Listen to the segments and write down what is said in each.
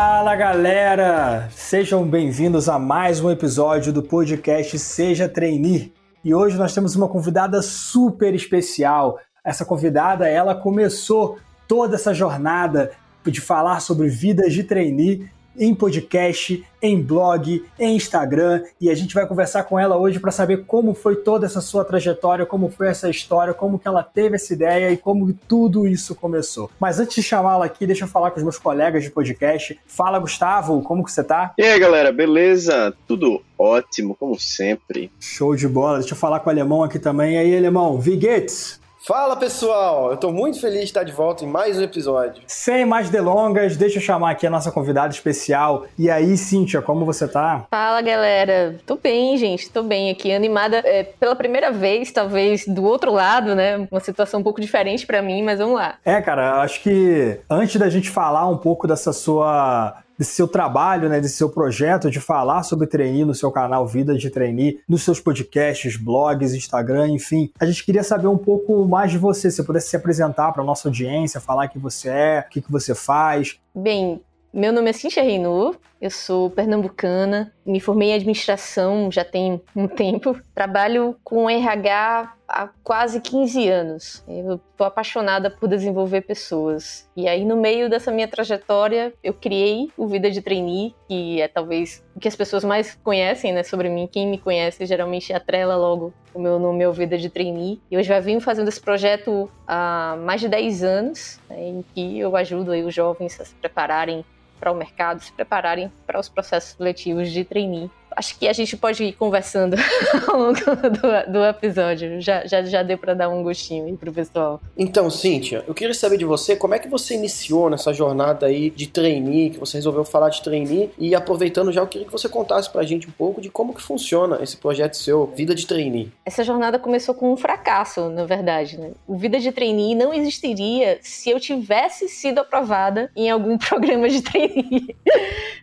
Fala galera! Sejam bem-vindos a mais um episódio do podcast Seja Trainee. E hoje nós temos uma convidada super especial. Essa convidada, ela começou toda essa jornada de falar sobre vidas de trainee em podcast, em blog, em Instagram e a gente vai conversar com ela hoje para saber como foi toda essa sua trajetória, como foi essa história, como que ela teve essa ideia e como tudo isso começou. Mas antes de chamá-la aqui, deixa eu falar com os meus colegas de podcast. Fala, Gustavo, como que você tá? E aí, galera, beleza? Tudo ótimo, como sempre. Show de bola. Deixa eu falar com o Alemão aqui também. E aí, Alemão, Viguetes? Fala pessoal, eu estou muito feliz de estar de volta em mais um episódio. Sem mais delongas, deixa eu chamar aqui a nossa convidada especial. E aí, Cíntia, como você tá? Fala galera, tô bem, gente, tô bem aqui, animada é, pela primeira vez, talvez do outro lado, né? Uma situação um pouco diferente para mim, mas vamos lá. É, cara, acho que antes da gente falar um pouco dessa sua desse seu trabalho, né, desse seu projeto de falar sobre trainee no seu canal Vida de Trainee, nos seus podcasts, blogs, Instagram, enfim. A gente queria saber um pouco mais de você, se pudesse se apresentar para nossa audiência, falar quem você é, o que, que você faz. Bem, meu nome é Cintia Reinu, eu sou pernambucana, me formei em administração já tem um tempo, trabalho com RH há quase 15 anos. Eu estou apaixonada por desenvolver pessoas. E aí, no meio dessa minha trajetória, eu criei o Vida de Trainee, que é talvez o que as pessoas mais conhecem né, sobre mim. Quem me conhece geralmente atrela logo o meu nome ao Vida de Trainee. E eu já venho fazendo esse projeto há mais de 10 anos, né, em que eu ajudo aí os jovens a se prepararem para o mercado, se prepararem para os processos seletivos de trainee acho que a gente pode ir conversando ao longo do, do episódio. Já, já, já deu para dar um gostinho aí pro pessoal. Então, Cíntia, eu queria saber de você como é que você iniciou nessa jornada aí de trainee, que você resolveu falar de trainee, e aproveitando já, eu queria que você contasse pra gente um pouco de como que funciona esse projeto seu, Vida de Trainee. Essa jornada começou com um fracasso, na verdade, né? O Vida de Trainee não existiria se eu tivesse sido aprovada em algum programa de trainee.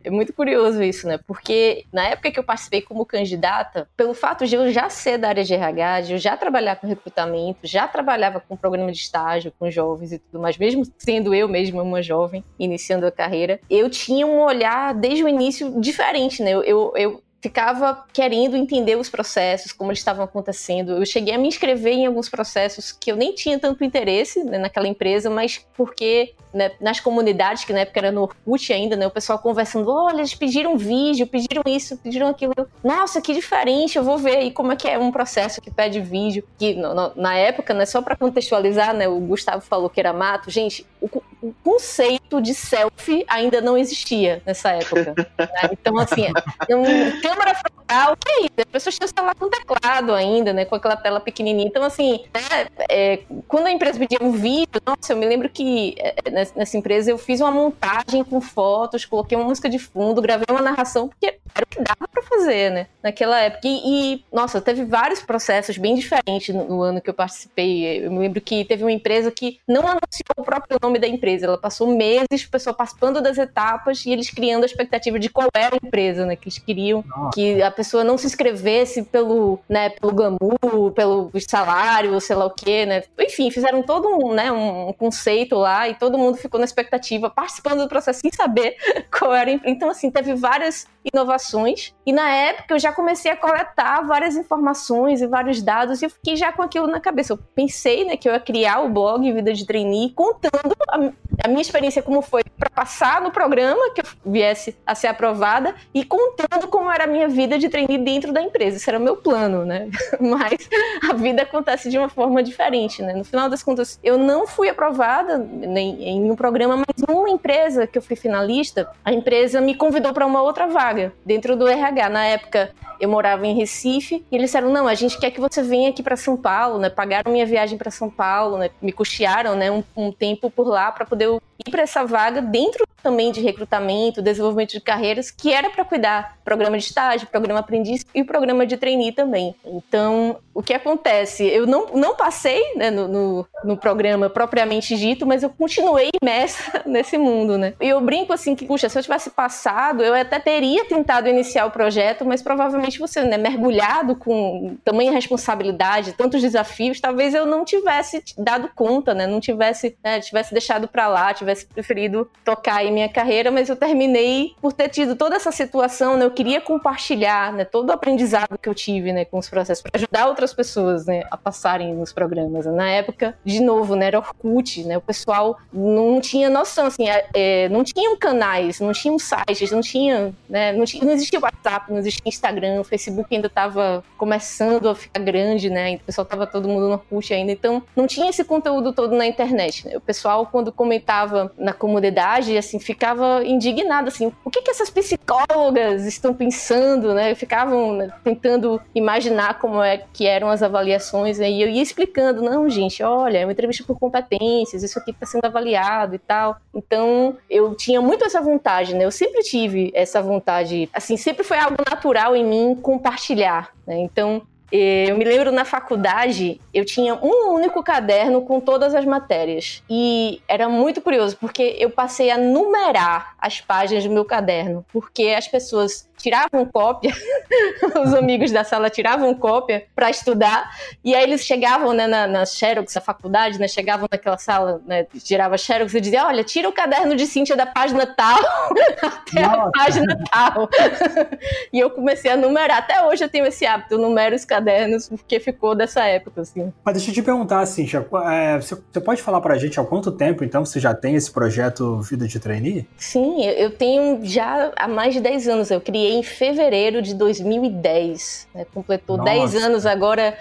é muito curioso isso, né? Porque na época que eu participei como candidata, pelo fato de eu já ser da área de RH, de eu já trabalhar com recrutamento, já trabalhava com programa de estágio com jovens e tudo mais, mesmo sendo eu mesma uma jovem iniciando a carreira, eu tinha um olhar desde o início diferente, né? Eu, eu, eu ficava querendo entender os processos, como eles estavam acontecendo. Eu cheguei a me inscrever em alguns processos que eu nem tinha tanto interesse né, naquela empresa, mas porque né, nas comunidades, que na época era no Orkut ainda, né, o pessoal conversando, olha, eles pediram vídeo, pediram isso, pediram aquilo. Nossa, que diferente, eu vou ver aí como é que é um processo que pede vídeo. Que no, no, na época, né, só para contextualizar, né, o Gustavo falou que era mato. Gente, o, o conceito de selfie ainda não existia nessa época. Né? Então, assim, um, câmera frontal, é isso? As pessoas tinham celular com teclado ainda, né? Com aquela tela pequenininha. Então, assim, né, é, quando a empresa pedia um vídeo, nossa, eu me lembro que é, nessa empresa eu fiz uma montagem com fotos, coloquei uma música de fundo, gravei uma narração, porque era o que dava pra fazer, né? Naquela época. E, e nossa, teve vários processos bem diferentes no, no ano que eu participei. Eu me lembro que teve uma empresa que não anunciou o próprio nome da empresa empresa. Ela passou meses, o pessoal participando das etapas e eles criando a expectativa de qual era a empresa, né? Que eles queriam Que a pessoa não se inscrevesse pelo, né, pelo glamour, pelo salário, sei lá o quê, né? Enfim, fizeram todo um, né, um conceito lá e todo mundo ficou na expectativa, participando do processo sem saber qual era. Então, assim, teve várias inovações e na época eu já comecei a coletar várias informações e vários dados e eu fiquei já com aquilo na cabeça. Eu pensei, né, que eu ia criar o blog Vida de Trainee contando a, a minha experiência como foi para passar no programa, que eu viesse a ser aprovada, e contando como era a minha vida de trainee dentro da empresa. Esse era o meu plano, né? Mas a vida acontece de uma forma diferente, né? No final das contas, eu não fui aprovada nem em um programa, mas numa empresa que eu fui finalista, a empresa me convidou para uma outra vaga dentro do RH. Na época, eu morava em Recife, e eles disseram: não, a gente quer que você venha aqui para São Paulo, né? Pagaram minha viagem para São Paulo, né? Me custearam, né? Um, um tempo por lá para poder ir para essa vaga dentro também de recrutamento, desenvolvimento de carreiras, que era para cuidar programa de estágio, programa aprendiz e programa de trainee também. Então, o que acontece? Eu não, não passei né, no, no, no, programa propriamente dito, mas eu continuei imersa nesse mundo, né? E eu brinco assim que, puxa, se eu tivesse passado, eu até teria tentado iniciar o projeto, mas provavelmente você, né, mergulhado com tamanha responsabilidade, tantos desafios, talvez eu não tivesse dado conta, né? Não tivesse, né, tivesse deixado para lá, tivesse preferido tocar aí minha carreira, mas eu terminei por ter tido toda essa situação, né? Eu queria compartilhar, né, todo o aprendizado que eu tive, né, com os processos para ajudar outras pessoas, né, a passarem nos programas. Na época, de novo, né, era Orkut, né? O pessoal não tinha noção, assim, é, é não tinham canais, não tinham sites, não tinha, né, não, tinha, não existia WhatsApp, não existia Instagram, o Facebook ainda estava começando a ficar grande, né? O pessoal estava todo mundo no Orkut ainda, então não tinha esse conteúdo todo na internet. Né? O pessoal, quando comentava na comunidade, assim, ficava indignado, assim, o que, que essas psicólogas estão pensando, né? Ficavam né, tentando imaginar como é que eram as avaliações, né? e eu ia explicando, não, gente, olha, é uma entrevista por competências, isso aqui está sendo avaliado e tal. Então, eu tinha muito essa vontade, né? Eu sempre tive essa vontade, assim, sempre foi algo natural em mim compartilhar, né? Então, eu me lembro na faculdade, eu tinha um único caderno com todas as matérias. E era muito curioso, porque eu passei a numerar as páginas do meu caderno, porque as pessoas tiravam cópia, os amigos da sala tiravam cópia para estudar, e aí eles chegavam né, na, na Xerox, na faculdade, né, chegavam naquela sala, né, tirava Xerox e dizia, olha, tira o caderno de Cíntia da página tal até Nossa. a página tal. e eu comecei a numerar, até hoje eu tenho esse hábito, eu numero os cadernos, porque ficou dessa época, assim. Mas deixa eu te perguntar, Cíntia, é, você, você pode falar pra gente há quanto tempo, então, você já tem esse projeto Vida de Trainee? Sim, eu tenho já há mais de 10 anos, eu criei em fevereiro de 2010. Né? Completou Nossa. 10 anos agora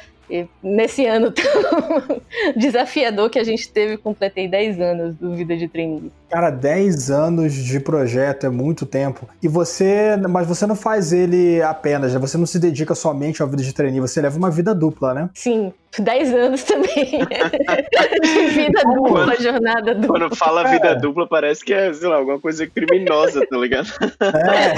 nesse ano tão desafiador que a gente teve, completei 10 anos do Vida de Trainee. Cara, 10 anos de projeto é muito tempo. E você, mas você não faz ele apenas, né? Você não se dedica somente ao Vida de Trainee, você leva uma vida dupla, né? Sim, 10 anos também. de vida dupla, quando, jornada dupla. Quando fala vida é. dupla, parece que é, sei lá, alguma coisa criminosa, tá ligado? É.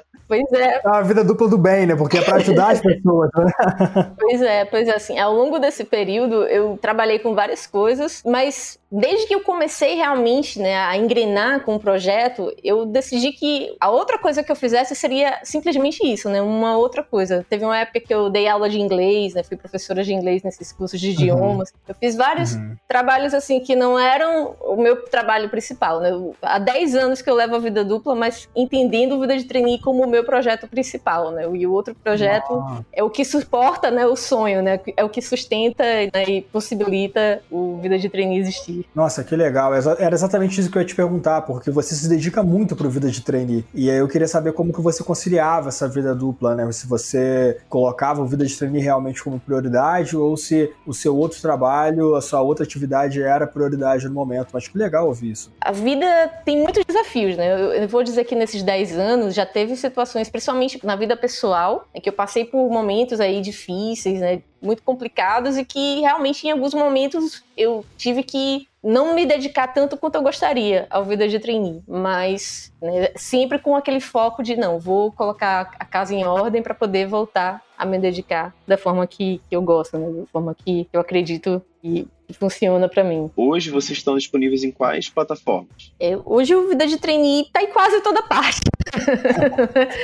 Pois é. É uma vida dupla do bem, né? Porque é para ajudar as pessoas. Né? Pois é, pois é, assim, ao longo desse período eu trabalhei com várias coisas, mas desde que eu comecei realmente né, a engrenar com o projeto, eu decidi que a outra coisa que eu fizesse seria simplesmente isso, né? Uma outra coisa. Teve uma época que eu dei aula de inglês, né? Fui professora de inglês nesses cursos de idiomas. Uhum. Eu fiz vários uhum. trabalhos assim que não eram o meu trabalho principal, né? Eu, há 10 anos que eu levo a vida dupla, mas entendendo vida de trainee como o meu projeto principal, né? E o outro projeto é o que suporta, né, o sonho, né? É o que sustenta né, e possibilita o vida de trainee existir. Nossa, que legal. Era exatamente isso que eu ia te perguntar, porque você se dedica muito para vida de trainee. E aí eu queria saber como que você conciliava essa vida dupla, né? Se você colocava o vida de trainee realmente como prioridade ou se o seu outro trabalho, a sua outra atividade era prioridade no momento. Mas que legal ouvir isso. A vida tem muitos desafios, né? Eu vou dizer que nesses 10 anos já teve situações, principalmente na vida pessoal, em que eu passei por momentos aí difíceis, né? Muito complicados e que realmente em alguns momentos eu tive que não me dedicar tanto quanto eu gostaria ao vida de trainee, mas né, sempre com aquele foco de não, vou colocar a casa em ordem para poder voltar a me dedicar da forma que, que eu gosto, né, da forma que eu acredito que funciona para mim. Hoje vocês estão disponíveis em quais plataformas? É, hoje o Vida de Trainee tá em quase toda parte.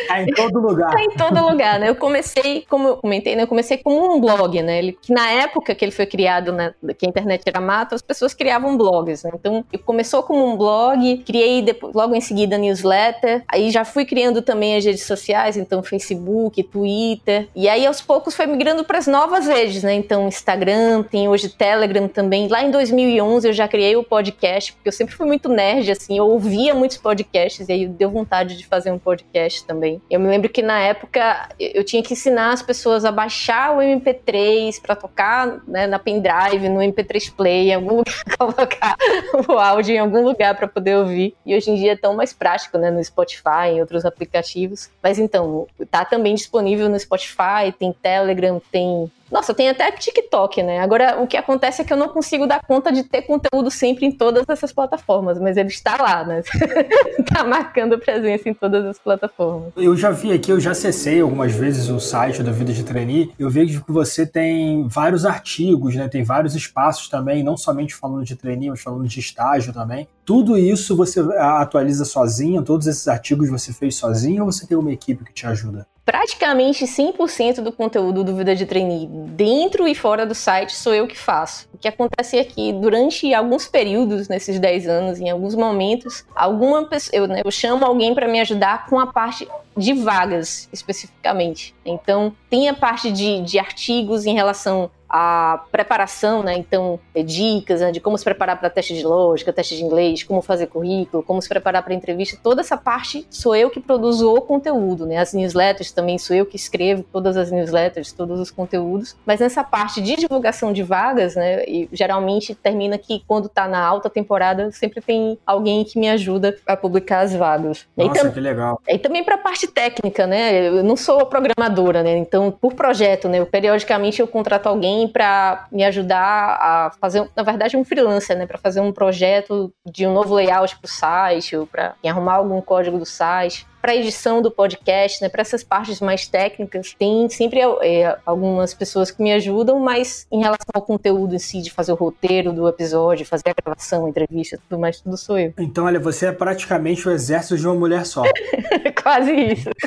tá em todo lugar. Tá em todo lugar, né? Eu comecei, como eu comentei, né? Eu comecei como um blog, né? Ele, que na época que ele foi criado, né? Que a internet era mato, as pessoas criavam blogs, né? Então, eu começou como um blog, criei depois, logo em seguida newsletter, aí já fui criando também as redes sociais, então Facebook, Twitter, e aí aos poucos foi migrando para as novas redes, né? Então, Instagram, tem hoje Telegram também. Lá em 2011 eu já criei o podcast, porque eu sempre fui muito nerd, assim, eu ouvia muitos podcasts e aí deu vontade de fazer um podcast também. Eu me lembro que na época eu tinha que ensinar as pessoas a baixar o MP3 para tocar né, na pendrive, no MP3 Play, em algum lugar, colocar o áudio em algum lugar para poder ouvir. E hoje em dia é tão mais prático, né, no Spotify, em outros aplicativos. Mas então, tá também disponível no Spotify, tem Telegram, tem nossa, tem até TikTok, né? Agora, o que acontece é que eu não consigo dar conta de ter conteúdo sempre em todas essas plataformas, mas ele está lá, né? tá marcando presença em todas as plataformas. Eu já vi aqui, eu já acessei algumas vezes o site da Vida de Trainee, eu vejo que você tem vários artigos, né? Tem vários espaços também, não somente falando de trainee, mas falando de estágio também. Tudo isso você atualiza sozinho? Todos esses artigos você fez sozinho ou você tem uma equipe que te ajuda? Praticamente 100% do conteúdo do Vida de Trainee, dentro e fora do site, sou eu que faço. O que acontece é que durante alguns períodos, nesses 10 anos, em alguns momentos, alguma pessoa, eu, né, eu chamo alguém para me ajudar com a parte de vagas, especificamente. Então, tem a parte de, de artigos em relação a preparação, né? Então, dicas né, de como se preparar para teste de lógica, teste de inglês, como fazer currículo, como se preparar para entrevista. Toda essa parte sou eu que produzo o conteúdo, né? As newsletters também sou eu que escrevo todas as newsletters, todos os conteúdos. Mas nessa parte de divulgação de vagas, né? E geralmente termina que quando está na alta temporada sempre tem alguém que me ajuda a publicar as vagas. Nossa, que legal. E também para a parte técnica, né? Eu não sou programadora, né? Então, por projeto, né? Eu, periodicamente eu contrato alguém alguém para me ajudar a fazer, na verdade, um freelancer, né, para fazer um projeto de um novo layout para o site, ou para arrumar algum código do site para edição do podcast, né, para essas partes mais técnicas, tem sempre é, algumas pessoas que me ajudam, mas em relação ao conteúdo em si, de fazer o roteiro do episódio, fazer a gravação, a entrevista, tudo mais, tudo sou eu. Então, olha, você é praticamente o exército de uma mulher só. Quase isso.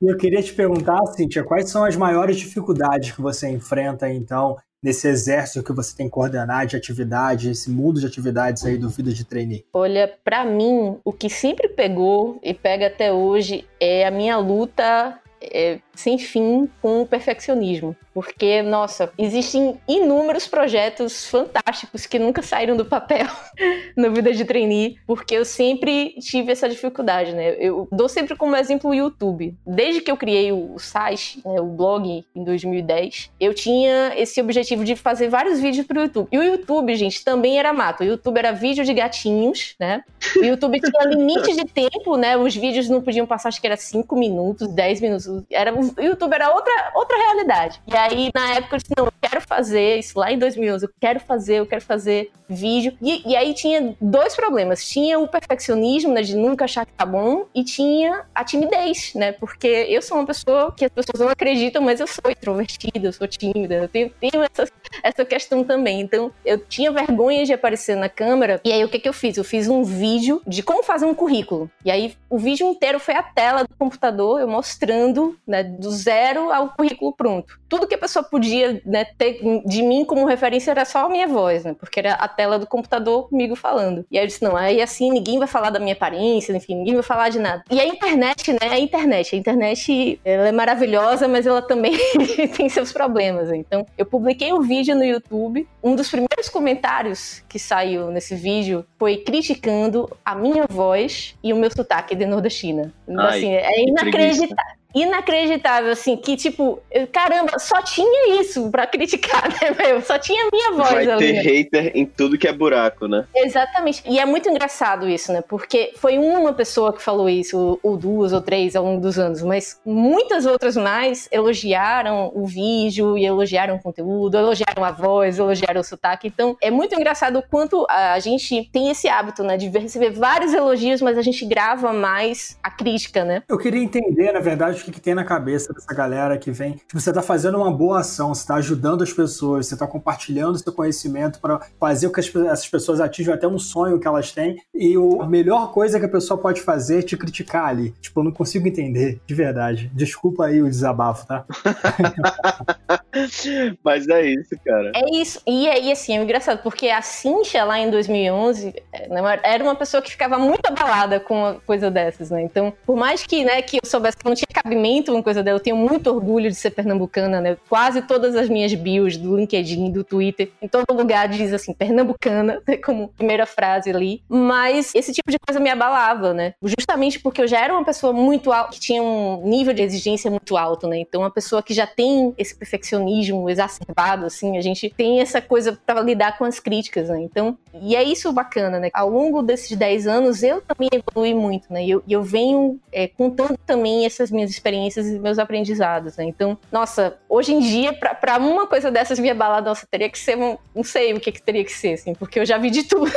E eu queria te perguntar, Cíntia, quais são as maiores dificuldades que você enfrenta, então, nesse exército que você tem que coordenar de atividade, esse mundo de atividades aí do Vida de Trainee? Olha, para mim, o que sempre pegou e pega até hoje é a minha luta é, sem fim com o perfeccionismo. Porque, nossa, existem inúmeros projetos fantásticos que nunca saíram do papel na vida de trainee, porque eu sempre tive essa dificuldade, né? Eu dou sempre como exemplo o YouTube. Desde que eu criei o site, né, o blog em 2010, eu tinha esse objetivo de fazer vários vídeos para o YouTube. E o YouTube, gente, também era mato. O YouTube era vídeo de gatinhos, né? O YouTube tinha limite de tempo, né? Os vídeos não podiam passar, acho que era 5 minutos, 10 minutos. Era, o YouTube era outra, outra realidade. E aí, na época, eu disse, não, eu quero fazer isso lá em 2011, eu quero fazer, eu quero fazer vídeo. E, e aí tinha dois problemas. Tinha o perfeccionismo, né, de nunca achar que tá bom, e tinha a timidez, né, porque eu sou uma pessoa que as pessoas não acreditam, mas eu sou introvertida, eu sou tímida, eu tenho, tenho essa, essa questão também. Então, eu tinha vergonha de aparecer na câmera, e aí o que que eu fiz? Eu fiz um vídeo de como fazer um currículo. E aí, o vídeo inteiro foi a tela do computador, eu mostrando, né, do zero ao currículo pronto. Tudo que a pessoa podia né, ter de mim como referência era só a minha voz, né? Porque era a tela do computador comigo falando. E aí eu disse, não, aí assim ninguém vai falar da minha aparência, enfim, ninguém vai falar de nada. E a internet, né? A internet. A internet, ela é maravilhosa, mas ela também tem seus problemas. Então, eu publiquei um vídeo no YouTube. Um dos primeiros comentários que saiu nesse vídeo foi criticando a minha voz e o meu sotaque de nordestina. Então, Ai, assim, é inacreditável inacreditável, assim, que tipo, caramba, só tinha isso pra criticar, né, meu? Só tinha minha voz Vai ali. ter hater em tudo que é buraco, né? Exatamente. E é muito engraçado isso, né? Porque foi uma pessoa que falou isso, ou duas ou três ao longo dos anos, mas muitas outras mais elogiaram o vídeo e elogiaram o conteúdo, elogiaram a voz, elogiaram o sotaque. Então, é muito engraçado o quanto a gente tem esse hábito, né, de receber vários elogios, mas a gente grava mais a crítica, né? Eu queria entender, na verdade, que, que tem na cabeça dessa galera que vem. Tipo, você está fazendo uma boa ação, você está ajudando as pessoas, você está compartilhando seu conhecimento para fazer com que essas pessoas atinjam até um sonho que elas têm. E o, a melhor coisa que a pessoa pode fazer é te criticar ali. Tipo, eu não consigo entender, de verdade. Desculpa aí o desabafo, tá? Mas é isso, cara. É isso. E aí, assim, é engraçado, porque a Cintia lá em 2011 é, né, era uma pessoa que ficava muito abalada com uma coisa dessas, né? Então, por mais que, né, que eu soubesse que não tinha cabimento uma coisa dela, eu tenho muito orgulho de ser pernambucana, né? Quase todas as minhas bios do LinkedIn, do Twitter, em todo lugar diz assim, pernambucana, como primeira frase ali. Mas esse tipo de coisa me abalava, né? Justamente porque eu já era uma pessoa muito alta, que tinha um nível de exigência muito alto, né? Então, uma pessoa que já tem esse perfeccionismo perfeccionismo exacerbado, assim, a gente tem essa coisa para lidar com as críticas, né? Então, e é isso bacana, né? Ao longo desses 10 anos, eu também evolui muito, né? E eu, eu venho é, contando também essas minhas experiências e meus aprendizados, né? Então, nossa, hoje em dia, para uma coisa dessas me abalar, nossa, teria que ser, um, não sei o que, que teria que ser, assim, porque eu já vi de tudo.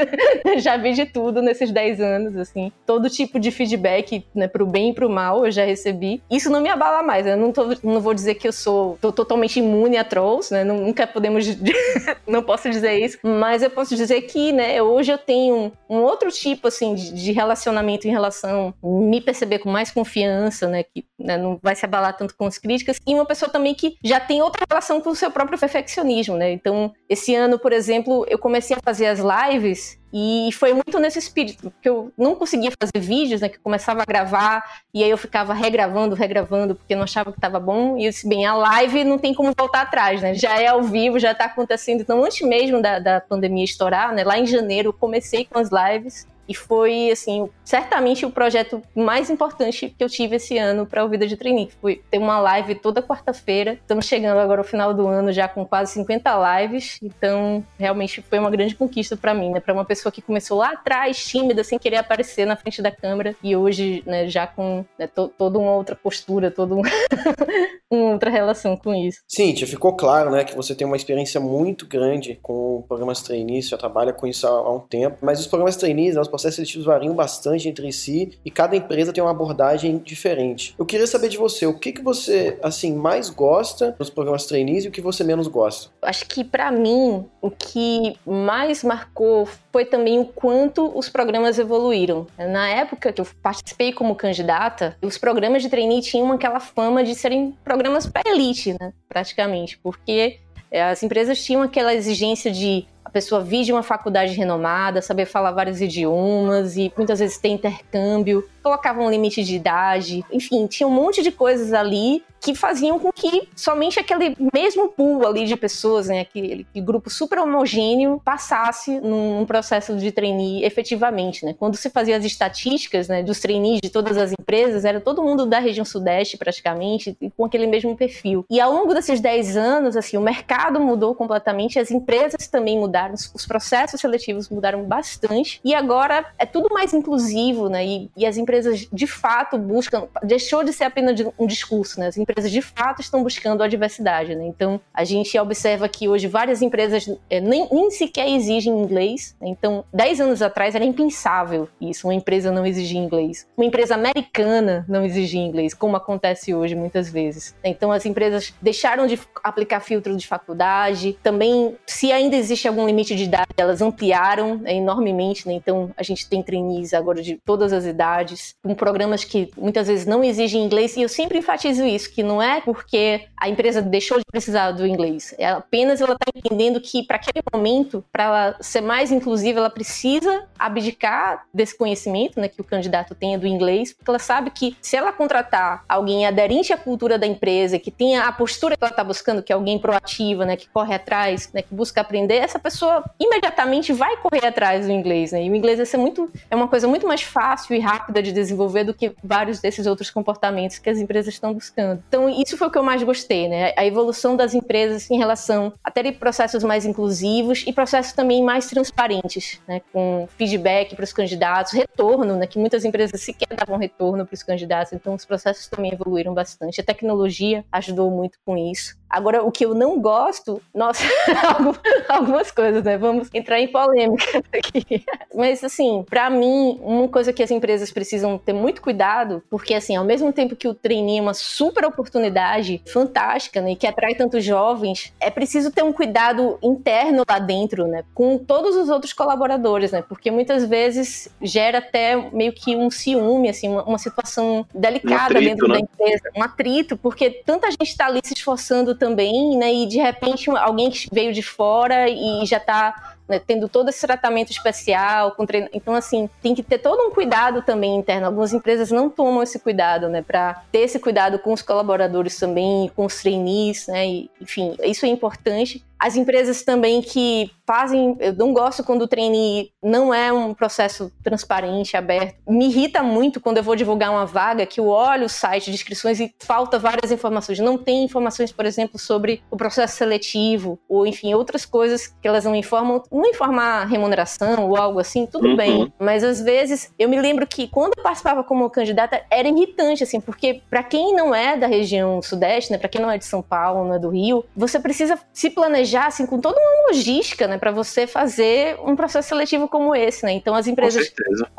já vi de tudo nesses 10 anos, assim. Todo tipo de feedback, né, pro bem e pro mal, eu já recebi. Isso não me abala mais, eu não, tô, não vou dizer que eu sou totalmente imune a trolls, né, nunca podemos, não posso dizer isso, mas eu posso dizer que, né, hoje eu tenho um, um outro tipo, assim, de, de, relacionamento em relação, me perceber com mais confiança, né, que né, não vai se abalar tanto com as críticas, e uma pessoa também que já tem outra relação com o seu próprio perfeccionismo, né, então, esse ano, por exemplo, eu comecei a fazer as lives e foi muito nesse espírito, porque eu não conseguia fazer vídeos, né? Que eu começava a gravar e aí eu ficava regravando, regravando, porque não achava que estava bom. E eu disse, bem, a live não tem como voltar atrás, né? Já é ao vivo, já está acontecendo. Então, antes mesmo da, da pandemia estourar, né? Lá em janeiro, eu comecei com as lives. E foi, assim, certamente o projeto mais importante que eu tive esse ano para o Vida de Trainee. Foi ter uma live toda quarta-feira. Estamos chegando agora ao final do ano já com quase 50 lives. Então, realmente foi uma grande conquista para mim, né? Para uma pessoa que começou lá atrás, tímida, sem querer aparecer na frente da câmera. E hoje, né, já com né, to toda uma outra postura, toda um uma outra relação com isso. Cíntia, ficou claro, né, que você tem uma experiência muito grande com programas trainees, já trabalha com isso há, um tempo. Mas os programas trainees, né, processos seletivos variam bastante entre si e cada empresa tem uma abordagem diferente. Eu queria saber de você, o que, que você assim mais gosta dos programas trainees e o que você menos gosta? Acho que para mim o que mais marcou foi também o quanto os programas evoluíram. Na época que eu participei como candidata, os programas de trainee tinham aquela fama de serem programas para elite, né, praticamente, porque eh, as empresas tinham aquela exigência de a pessoa vir de uma faculdade renomada, saber falar vários idiomas e muitas vezes ter intercâmbio, colocavam um limite de idade, enfim, tinha um monte de coisas ali que faziam com que somente aquele mesmo pool ali de pessoas, né, aquele, aquele grupo super homogêneo passasse num, num, processo de trainee efetivamente, né? Quando se fazia as estatísticas, né, dos trainees de todas as empresas, era todo mundo da região sudeste praticamente, com aquele mesmo perfil. E ao longo desses 10 anos, assim, o mercado mudou completamente, as empresas também mudaram, os processos seletivos mudaram bastante, e agora é tudo mais inclusivo, né? E, e as empresas de fato buscam, deixou de ser apenas um discurso, né? As empresas de fato estão buscando a diversidade. Né? Então, a gente observa que hoje várias empresas é, nem, nem, sequer exigem inglês. Né? Então, 10 anos atrás era impensável isso, uma empresa não exigir inglês. Uma empresa americana não exigir inglês, como acontece hoje muitas vezes. Então, as empresas deixaram de aplicar filtro de faculdade. Também, se ainda existe algum limite de idade, elas ampliaram né, enormemente. Né? Então, a gente tem trainees agora de todas as idades, com programas que muitas vezes não exigem inglês. E eu sempre enfatizo isso, que que não é porque a empresa deixou de precisar do inglês, é apenas ela está entendendo que para aquele momento, para ela ser mais inclusiva, ela precisa abdicar desse conhecimento né, que o candidato tenha do inglês, porque ela sabe que se ela contratar alguém aderente à cultura da empresa, que tenha a postura que ela está buscando, que é alguém proativa, né, que corre atrás, né, que busca aprender, essa pessoa imediatamente vai correr atrás do inglês, né? E o inglês vai ser muito é uma coisa muito mais fácil e rápida de desenvolver do que vários desses outros comportamentos que as empresas estão buscando. Então, isso foi o que eu mais gostei, né? A evolução das empresas em relação a terem processos mais inclusivos e processos também mais transparentes, né? Com feedback para os candidatos, retorno, né? Que muitas empresas sequer davam retorno para os candidatos. Então, os processos também evoluíram bastante. A tecnologia ajudou muito com isso. Agora, o que eu não gosto, nossa, algumas coisas, né? Vamos entrar em polêmica aqui. Mas, assim, para mim, uma coisa que as empresas precisam ter muito cuidado, porque, assim, ao mesmo tempo que o trainee é uma super oportunidade fantástica, né? Que atrai tantos jovens, é preciso ter um cuidado interno lá dentro, né? Com todos os outros colaboradores, né? Porque muitas vezes gera até meio que um ciúme, assim, uma, uma situação delicada um atrito, dentro né? da empresa. Um atrito, porque tanta gente está ali se esforçando também, né? E de repente alguém que veio de fora e já está né, tendo todo esse tratamento especial, com treino. Então, assim, tem que ter todo um cuidado também interno. Algumas empresas não tomam esse cuidado, né, para ter esse cuidado com os colaboradores também, com os trainees, né, e, enfim, isso é importante. As empresas também que fazem, eu não gosto quando o trainee não é um processo transparente, aberto. Me irrita muito quando eu vou divulgar uma vaga que eu olho o site de inscrições e falta várias informações. Não tem informações, por exemplo, sobre o processo seletivo ou enfim, outras coisas que elas não informam não informar remuneração ou algo assim, tudo uhum. bem. Mas às vezes, eu me lembro que quando eu participava como candidata, era irritante, assim, porque para quem não é da região sudeste, né, para quem não é de São Paulo, não é do Rio, você precisa se planejar, assim, com toda uma logística, né, para você fazer um processo seletivo como esse, né. Então as empresas,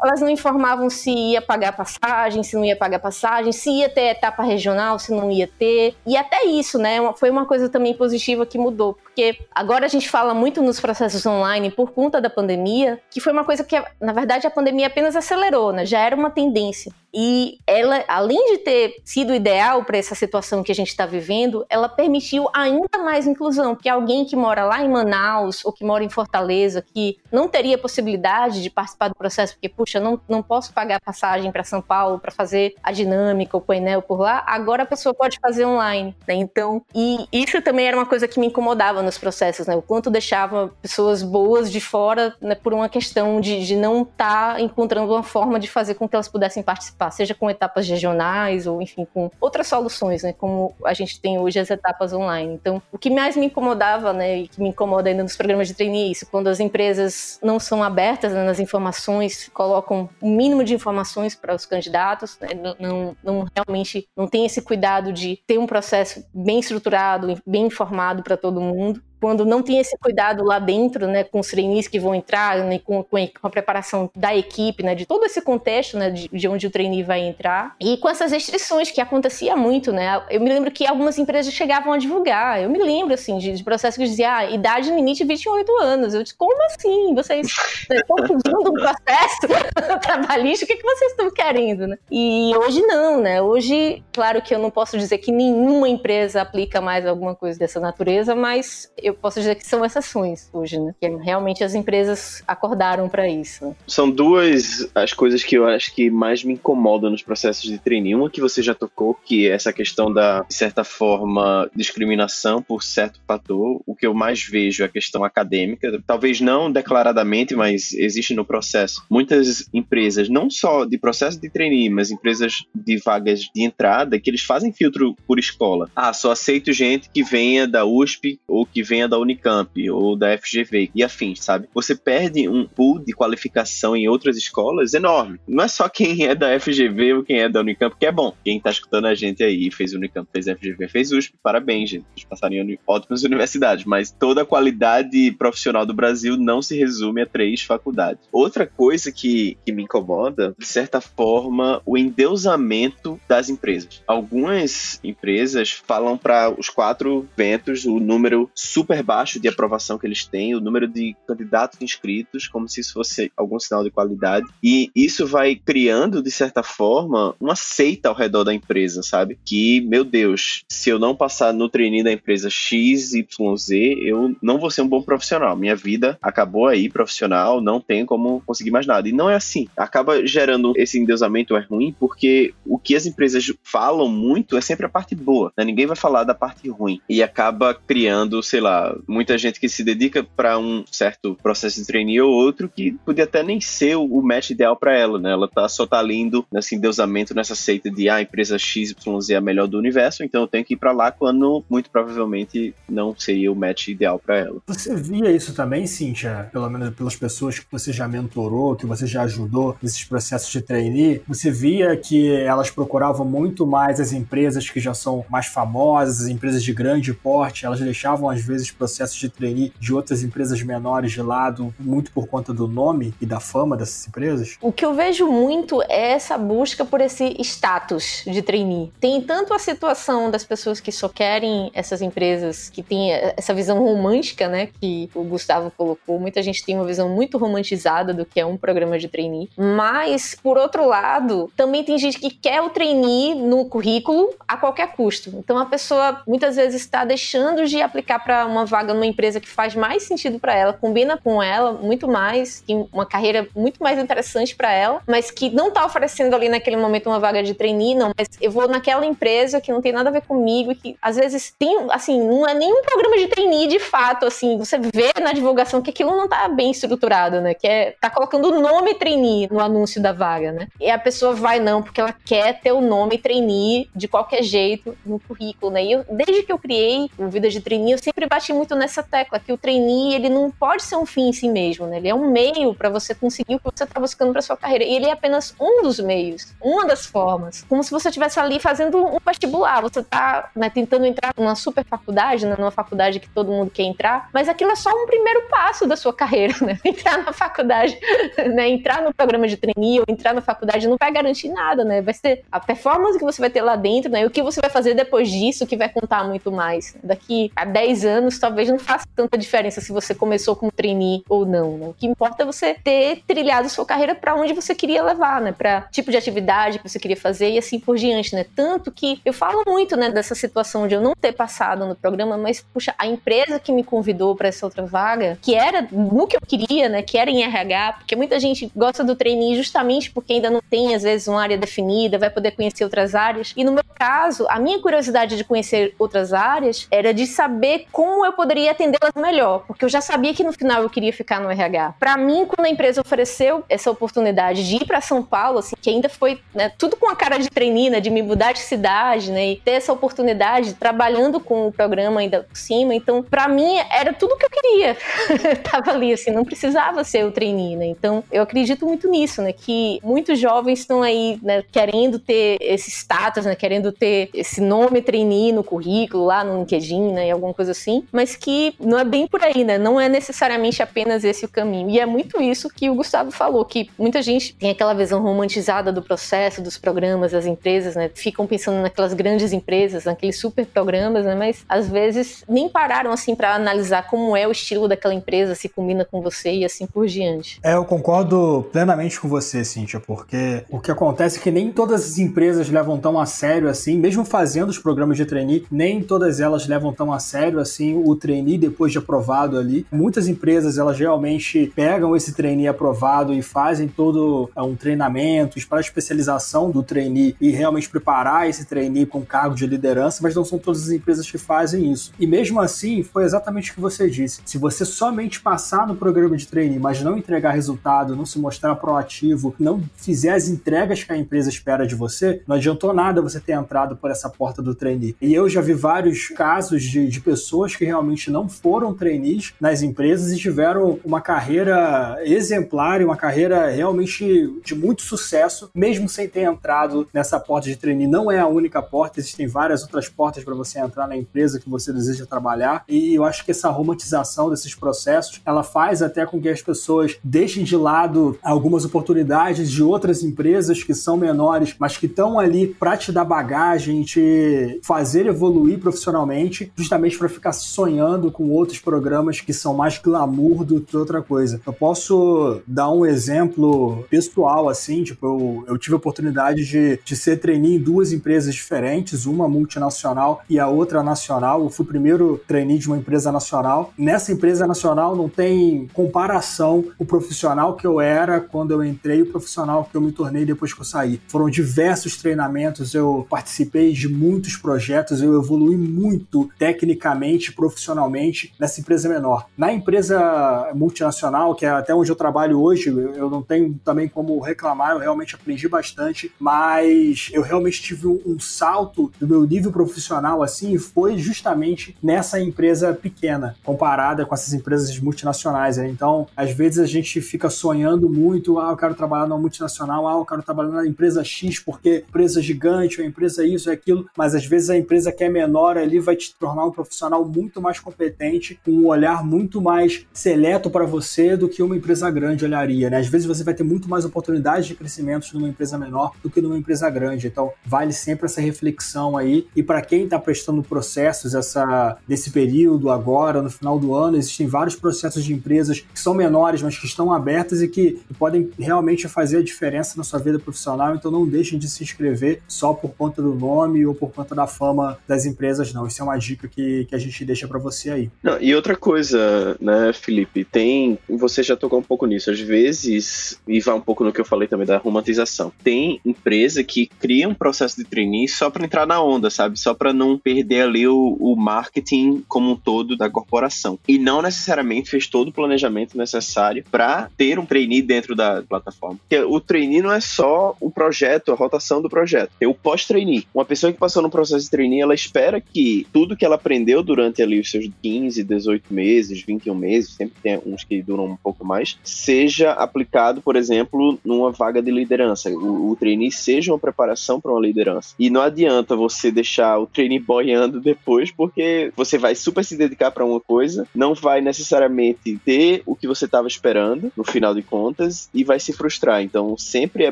elas não informavam se ia pagar passagem, se não ia pagar passagem, se ia ter etapa regional, se não ia ter. E até isso, né, foi uma coisa também positiva que mudou, porque agora a gente fala muito nos processos online por conta da pandemia, que foi uma coisa que, na verdade, a pandemia apenas acelerou, né? Já era uma tendência. E ela, além de ter sido ideal para essa situação que a gente está vivendo, ela permitiu ainda mais inclusão, porque alguém que mora lá em Manaus ou que mora em Fortaleza, que não teria possibilidade de participar do processo, porque, puxa, não, não posso pagar passagem para São Paulo para fazer a dinâmica, o painel por lá, agora a pessoa pode fazer online. Né? Então, e isso também era uma coisa que me incomodava nos processos, né? o quanto deixava pessoas boas de fora né, por uma questão de, de não estar tá encontrando uma forma de fazer com que elas pudessem participar seja com etapas regionais ou, enfim, com outras soluções, né? Como a gente tem hoje as etapas online. Então, o que mais me incomodava, né, e que me incomoda ainda nos programas de trainee é isso, quando as empresas não são abertas né, nas informações, colocam o mínimo de informações para os candidatos, né, não, não, não realmente não tem esse cuidado de ter um processo bem estruturado, bem informado para todo mundo quando não tem esse cuidado lá dentro, né, com os trainees que vão entrar, né, com, com, a preparação da equipe, né, de todo esse contexto, né, de, de, onde o trainee vai entrar, e com essas restrições que acontecia muito, né, eu me lembro que algumas empresas chegavam a divulgar, eu me lembro, assim, de, de processos que dizia, ah, idade limite 28 anos, eu disse, como assim? Vocês estão pedindo um processo trabalhista, o que, que vocês estão querendo, né? E hoje não, né, hoje, claro que eu não posso dizer que nenhuma empresa aplica mais alguma coisa dessa natureza, mas eu eu posso dizer que são exceções hoje, né? Que realmente as empresas acordaram para isso. São duas as coisas que eu acho que mais me incomodam nos processos de treino. Uma que você já tocou, que é essa questão da, de certa forma, discriminação por certo fator. O que eu mais vejo é a questão acadêmica. Talvez não declaradamente, mas existe no processo. Muitas empresas, não só de processo de trainee, mas empresas de vagas de entrada, que eles fazem filtro por escola. Ah, só aceito gente que venha da USP ou que da Unicamp ou da FGV e afins, sabe? Você perde um pool de qualificação em outras escolas enorme. Não é só quem é da FGV ou quem é da Unicamp que é bom. Quem tá escutando a gente aí fez Unicamp, fez FGV, fez USP, parabéns, gente. Vocês passaram em ótimas universidades, mas toda a qualidade profissional do Brasil não se resume a três faculdades. Outra coisa que, que me incomoda, de certa forma, o endeusamento das empresas. Algumas empresas falam para os quatro ventos o número super super baixo de aprovação que eles têm, o número de candidatos inscritos, como se isso fosse algum sinal de qualidade. E isso vai criando, de certa forma, uma seita ao redor da empresa, sabe? Que, meu Deus, se eu não passar no treininho da empresa XYZ, eu não vou ser um bom profissional. Minha vida acabou aí, profissional, não tenho como conseguir mais nada. E não é assim. Acaba gerando esse endeusamento é ruim, porque o que as empresas falam muito é sempre a parte boa. Né? Ninguém vai falar da parte ruim. E acaba criando, sei lá, muita gente que se dedica para um certo processo de trainee ou outro que podia até nem ser o, match ideal para ela, né? Ela tá, só tá lindo nesse endeusamento, nessa seita de ah, a empresa XYZ é a melhor do universo, então eu tenho que ir para lá quando muito provavelmente não seria o match ideal para ela. Você via isso também, Cíntia? Pelo menos pelas pessoas que você já mentorou, que você já ajudou nesses processos de trainee, você via que elas procuravam muito mais as empresas que já são mais famosas, as empresas de grande porte, elas deixavam às vezes processos de trainee de outras empresas menores de lado, muito por conta do nome e da fama dessas empresas? O que eu vejo muito é essa busca por esse status de trainee. Tem tanto a situação das pessoas que só querem essas empresas que têm essa visão romântica, né, que o Gustavo colocou. Muita gente tem uma visão muito romantizada do que é um programa de trainee. Mas, por outro lado, também tem gente que quer o trainee no currículo a qualquer custo. Então a pessoa muitas vezes está deixando de aplicar para uma vaga numa empresa que faz mais sentido para ela, combina com ela muito mais, tem uma carreira muito mais interessante para ela, mas que não tá oferecendo ali naquele momento uma vaga de trainee, não, mas eu vou naquela empresa que não tem nada a ver comigo, que às vezes tem, assim, não é nenhum programa de trainee de fato, assim, você vê na divulgação que aquilo não tá bem estruturado, né, que é, tá colocando o nome trainee no anúncio da vaga, né, e a pessoa vai não, porque ela quer ter o nome trainee de qualquer jeito no currículo, né, e eu, desde que eu criei o Vida de Trainee, eu sempre bate muito nessa tecla que o trainee ele não pode ser um fim em si mesmo, né? Ele é um meio para você conseguir o que você está buscando para sua carreira. E ele é apenas um dos meios, uma das formas. Como se você estivesse ali fazendo um vestibular. Você está né, tentando entrar numa super faculdade, né, numa faculdade que todo mundo quer entrar, mas aquilo é só um primeiro passo da sua carreira, né? Entrar na faculdade, né? Entrar no programa de trainee ou entrar na faculdade não vai garantir nada, né? Vai ser a performance que você vai ter lá dentro, né? E o que você vai fazer depois disso que vai contar muito mais. Daqui a 10 anos, talvez não faça tanta diferença se você começou como trainee ou não, né? O que importa é você ter trilhado sua carreira para onde você queria levar, né? Para tipo de atividade que você queria fazer e assim por diante, né? Tanto que eu falo muito, né, dessa situação de eu não ter passado no programa, mas puxa, a empresa que me convidou para essa outra vaga, que era no que eu queria, né, que era em RH, porque muita gente gosta do trainee justamente porque ainda não tem às vezes uma área definida, vai poder conhecer outras áreas. E no meu caso, a minha curiosidade de conhecer outras áreas era de saber como eu poderia atendê-las melhor, porque eu já sabia que no final eu queria ficar no RH. Para mim, quando a empresa ofereceu essa oportunidade de ir para São Paulo, assim, que ainda foi né, tudo com a cara de trainee, né, de me mudar de cidade, né, e ter essa oportunidade trabalhando com o programa ainda por cima. Então, para mim era tudo que eu queria. Tava ali assim, não precisava ser o trainee, né? Então, eu acredito muito nisso, né, que muitos jovens estão aí, né, querendo ter esse status, né, querendo ter esse nome trainee no currículo, lá no LinkedIn, né, e alguma coisa assim, mas que não é bem por aí, né? Não é necessariamente apenas esse o caminho. E é muito isso que o Gustavo falou, que muita gente tem aquela visão romantizada do processo, dos programas, das empresas, né? Ficam pensando naquelas grandes empresas, naqueles super programas, né? Mas às vezes nem pararam assim para analisar como é o estilo daquela empresa, se combina com você e assim por diante. É, eu concordo plenamente com você, Cíntia, porque o que acontece é que nem todas as empresas levam tão a sério assim, mesmo fazendo os programas de trainee, nem todas elas levam tão a sério assim o trainee depois de aprovado ali. Muitas empresas elas realmente pegam esse trainee aprovado e fazem todo é, um treinamento para a especialização do trainee e realmente preparar esse trainee com cargo de liderança, mas não são todas as empresas que fazem isso. E mesmo assim, foi exatamente o que você disse. Se você somente passar no programa de trainee, mas não entregar resultado, não se mostrar proativo, não fizer as entregas que a empresa espera de você, não adiantou nada você ter entrado por essa porta do trainee. E eu já vi vários casos de, de pessoas que realmente não foram trainees nas empresas e tiveram uma carreira exemplar e uma carreira realmente de muito sucesso, mesmo sem ter entrado nessa porta de trainee. Não é a única porta, existem várias outras portas para você entrar na empresa que você deseja trabalhar. E eu acho que essa romantização desses processos, ela faz até com que as pessoas deixem de lado algumas oportunidades de outras empresas que são menores, mas que estão ali para te dar bagagem, te fazer evoluir profissionalmente, justamente para ficar sonhando com outros programas que são mais glamour do que outra coisa. Eu posso dar um exemplo pessoal, assim, tipo, eu, eu tive a oportunidade de, de ser trainee em duas empresas diferentes, uma multinacional e a outra nacional. Eu fui primeiro trainee de uma empresa nacional. Nessa empresa nacional não tem comparação o profissional que eu era quando eu entrei e o profissional que eu me tornei depois que eu saí. Foram diversos treinamentos, eu participei de muitos projetos, eu evolui muito tecnicamente, profissionalmente nessa empresa menor. Na empresa multinacional, que é até onde eu trabalho hoje, eu não tenho também como reclamar, eu realmente aprendi bastante, mas eu realmente tive um, salto do meu nível profissional assim, foi justamente nessa empresa pequena, comparada com essas empresas multinacionais. Né? Então, às vezes a gente fica sonhando muito, ah, eu quero trabalhar numa multinacional, ah, eu quero trabalhar na empresa X porque empresa gigante, ou empresa isso, é aquilo, mas às vezes a empresa que é menor ali vai te tornar um profissional muito mais competente, com um olhar muito mais seleto para você do que uma empresa grande olharia, né? Às vezes você vai ter muito mais oportunidades de crescimento numa empresa menor do que numa empresa grande. Então, vale sempre essa reflexão aí. E para quem está prestando processos essa desse período agora, no final do ano, existem vários processos de empresas que são menores, mas que estão abertas e que, que podem realmente fazer a diferença na sua vida profissional. Então, não deixem de se inscrever só por conta do nome ou por conta da fama das empresas, não. Isso é uma dica que, que a gente deixa para você aí. Não, e outra coisa, né, Felipe, tem. Você já tocou um pouco nisso. Às vezes, e vai um pouco no que eu falei também da romantização. Tem empresa que cria um processo de trainee só para entrar na onda, sabe? Só para não perder ali o, o marketing como um todo da corporação. E não necessariamente fez todo o planejamento necessário para ter um trainee dentro da plataforma. Porque o trainee não é só o projeto, a rotação do projeto. Tem o pós-trainee trainee. Uma pessoa que passou no processo de trainee, ela espera que tudo que ela aprendeu durante ali os seus 15, 18 meses, 21 meses, sempre tem uns que duram um pouco mais, seja aplicado, por exemplo, numa vaga de liderança. O, o trainee seja uma preparação para uma liderança. E não adianta você deixar o trainee boiando depois, porque você vai super se dedicar para uma coisa, não vai necessariamente ter o que você estava esperando, no final de contas, e vai se frustrar. Então, sempre é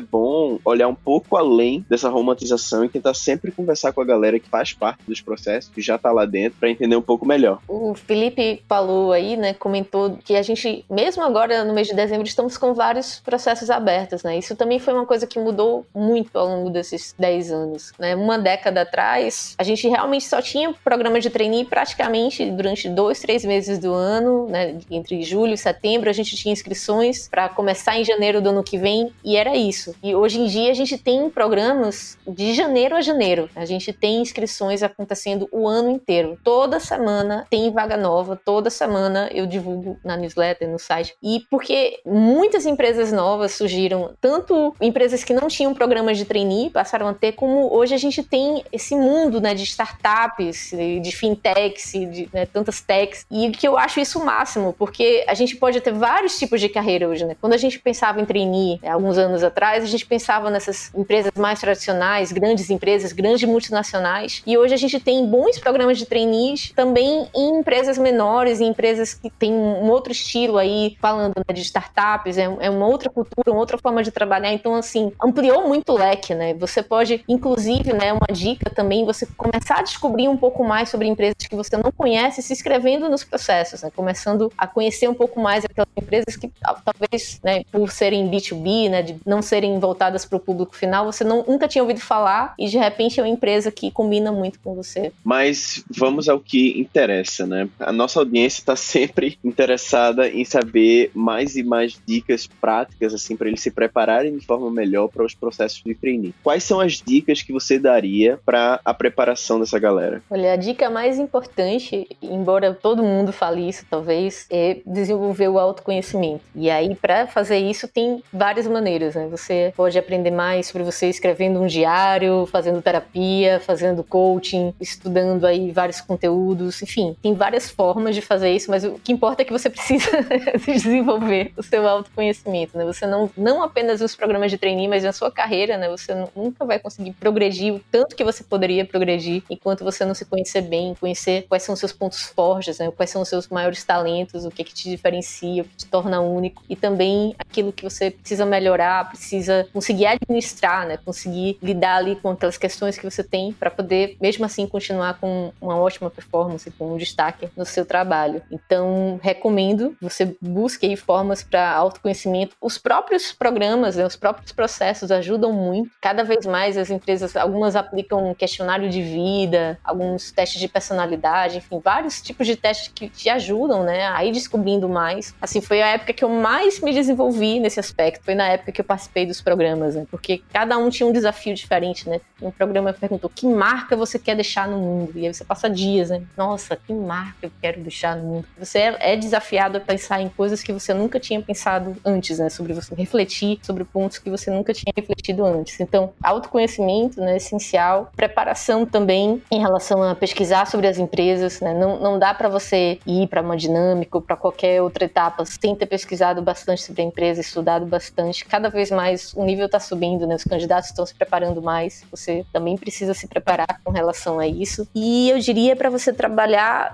bom olhar um pouco além dessa romantização e tentar sempre conversar com a galera que faz parte dos processos, que já está lá dentro, para entender um pouco melhor. O Felipe falou aí, né, comentou que a gente, mesmo agora no mês de dezembro, estamos com vários processos abertos, né? Isso também foi uma coisa que mudou muito ao longo desses 10 anos, né? Uma década atrás, a gente realmente só tinha programa de trainee praticamente durante dois, três meses do ano, né? Entre julho e setembro, a gente tinha inscrições para começar em janeiro do ano que vem e era isso. E hoje em dia a gente tem programas de janeiro a janeiro. A gente tem inscrições acontecendo o ano inteiro. Toda semana tem vaga nova, toda semana eu divulgo na newsletter, no site. E porque muitas empresas novas surgiram, tanto empresas que não tinham programas de trainee passaram a ter, como hoje a gente tem esse mundo né, de startups, de fintechs, de né, tantas techs, e que eu acho isso o máximo, porque a gente pode ter vários tipos de carreira hoje. Né? Quando a gente pensava em trainee, né, alguns anos atrás, a gente pensava nessas empresas mais tradicionais, grandes empresas, grandes multinacionais, e hoje a gente tem bons programas de trainees também em empresas menores, em empresas que têm um outro estilo aí, falando né, de startups, é, é, uma outra cultura, uma outra forma de trabalhar. Então, assim, ampliou muito o leque, né? Você pode, inclusive, né, uma dica também, você começar a descobrir um pouco mais sobre empresas que você não conhece, se inscrevendo nos processos, né? Começando a conhecer um pouco mais aquelas empresas que talvez, né, por serem B2B, né, de não serem voltadas para o público final, você não, nunca tinha ouvido falar e de repente é uma empresa que combina muito com você. Mas vamos ao que interessa, né? A nossa audiência está sempre interessada em saber mais e mais dicas práticas, assim, para eles se prepararem de forma melhor para os processos de trainee. Quais são as dicas que você daria para a preparação dessa galera? Olha, a dica mais importante, embora todo mundo fale isso, talvez, é desenvolver o autoconhecimento. E aí, para fazer isso, tem várias maneiras, né? Você pode aprender mais sobre você escrevendo um diário, fazendo terapia, fazendo coaching, estudando aí vários conteúdos, enfim, tem várias formas de fazer isso, mas o que importa é que você precisa desenvolver o seu autoconhecimento, né? Você não, não apenas nos programas de trainee, mas na sua carreira, né? Você nunca vai conseguir progredir o tanto que você poderia progredir enquanto você não se conhecer bem, conhecer quais são os seus pontos fortes, né? Quais são os seus maiores talentos, o que, que te diferencia, o que te torna único e também aquilo que você precisa melhorar, precisa conseguir administrar, né? Conseguir lidar ali com aquelas questões que você tem para poder, mesmo assim, continuar com uma ótima performance, com um destaque no seu trabalho. Então, recomendo você busque aí formas para autoconhecimento. Os próprios programas, né, os próprios processos ajudam muito. Cada vez mais as empresas, algumas aplicam um questionário de vida, alguns testes de personalidade, enfim, vários tipos de testes que te ajudam, né, a ir descobrindo mais. Assim, foi a época que eu mais me desenvolvi nesse aspecto, foi na época que eu participei dos programas, né, porque cada um tinha um desafio diferente, né. Um programa perguntou que marca você quer deixar no mundo, e aí você passa dias, né, nossa, que marca eu quero deixar no mundo. Você é, é desafiado a pensar em coisas que você nunca tinha pensado antes, né, sobre você refletir sobre pontos que você nunca tinha refletido antes. Então, autoconhecimento, né, é essencial, preparação também em relação a pesquisar sobre as empresas, né, não, não dá para você ir para uma dinâmica ou para qualquer outra etapa sem ter pesquisado bastante sobre a empresa, estudado bastante. Cada vez mais o nível está subindo, né, os candidatos estão se preparando mais, você também precisa se preparar com relação a isso. E eu diria para você trabalhar